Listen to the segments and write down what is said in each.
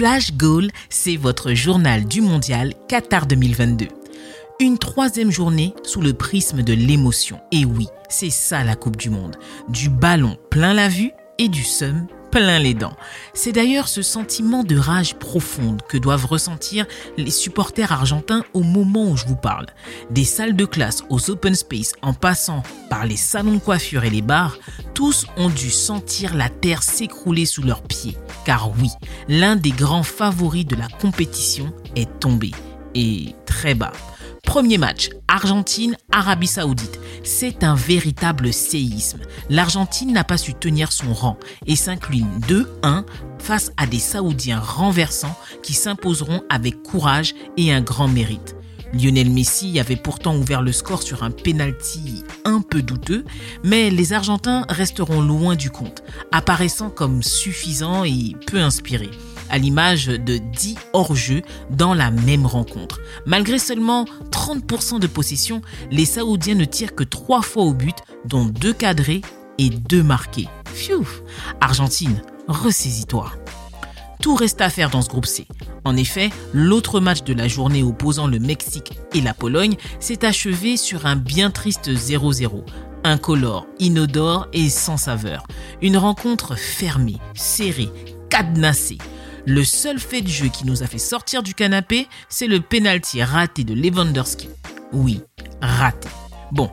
Flash Goal, c'est votre journal du mondial Qatar 2022. Une troisième journée sous le prisme de l'émotion. Et oui, c'est ça la Coupe du Monde. Du ballon plein la vue et du seum plein les dents. C'est d'ailleurs ce sentiment de rage profonde que doivent ressentir les supporters argentins au moment où je vous parle. Des salles de classe aux open space en passant par les salons de coiffure et les bars, tous ont dû sentir la terre s'écrouler sous leurs pieds. Car oui, l'un des grands favoris de la compétition est tombé. Et très bas. Premier match, Argentine-Arabie Saoudite. C'est un véritable séisme. L'Argentine n'a pas su tenir son rang et s'incline 2-1 face à des Saoudiens renversants qui s'imposeront avec courage et un grand mérite. Lionel Messi avait pourtant ouvert le score sur un penalty un peu douteux, mais les Argentins resteront loin du compte, apparaissant comme suffisants et peu inspirés à l'image de 10 hors-jeu dans la même rencontre. Malgré seulement 30% de possession, les Saoudiens ne tirent que 3 fois au but, dont 2 cadrés et 2 marqués. Pfiou Argentine, ressaisis-toi. Tout reste à faire dans ce groupe C. En effet, l'autre match de la journée opposant le Mexique et la Pologne s'est achevé sur un bien triste 0-0 incolore, inodore et sans saveur. Une rencontre fermée, serrée, cadenassée. Le seul fait de jeu qui nous a fait sortir du canapé, c'est le penalty raté de Lewandowski. Oui, raté. Bon,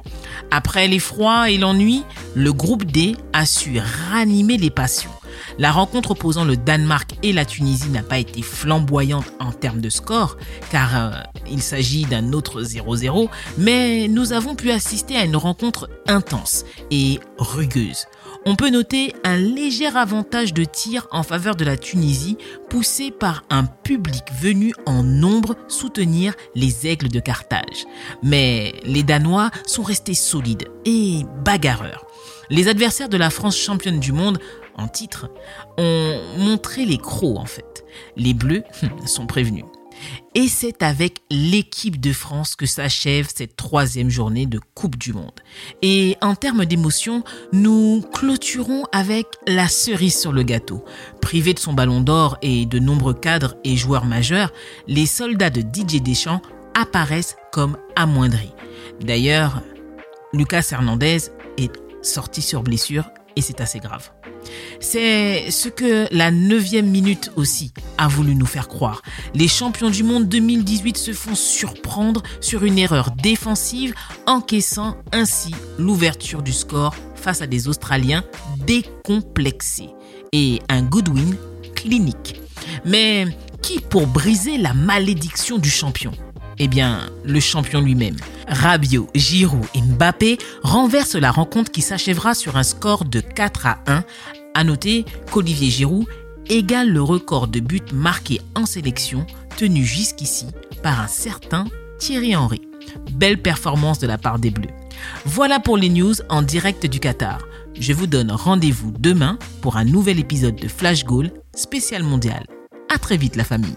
après l'effroi et l'ennui, le groupe D a su ranimer les passions. La rencontre opposant le Danemark et la Tunisie n'a pas été flamboyante en termes de score, car euh, il s'agit d'un autre 0-0, mais nous avons pu assister à une rencontre intense et rugueuse. On peut noter un léger avantage de tir en faveur de la Tunisie, poussé par un public venu en nombre soutenir les aigles de Carthage. Mais les Danois sont restés solides et bagarreurs. Les adversaires de la France championne du monde en titre ont montré les crocs en fait. Les Bleus sont prévenus. Et c'est avec l'équipe de France que s'achève cette troisième journée de Coupe du Monde. Et en termes d'émotion, nous clôturons avec la cerise sur le gâteau. Privé de son ballon d'or et de nombreux cadres et joueurs majeurs, les soldats de Didier Deschamps apparaissent comme amoindris. D'ailleurs, Lucas Hernandez est sorti sur blessure et c'est assez grave. C'est ce que la neuvième minute aussi a voulu nous faire croire. Les champions du monde 2018 se font surprendre sur une erreur défensive, encaissant ainsi l'ouverture du score face à des Australiens décomplexés. Et un Goodwin clinique. Mais qui pour briser la malédiction du champion? Eh bien, le champion lui-même. Rabiot, Giroud et Mbappé renversent la rencontre qui s'achèvera sur un score de 4 à 1. À noter qu'Olivier Giroud égale le record de buts marqués en sélection tenu jusqu'ici par un certain Thierry Henry. Belle performance de la part des Bleus. Voilà pour les news en direct du Qatar. Je vous donne rendez-vous demain pour un nouvel épisode de Flash Goal spécial mondial. À très vite la famille.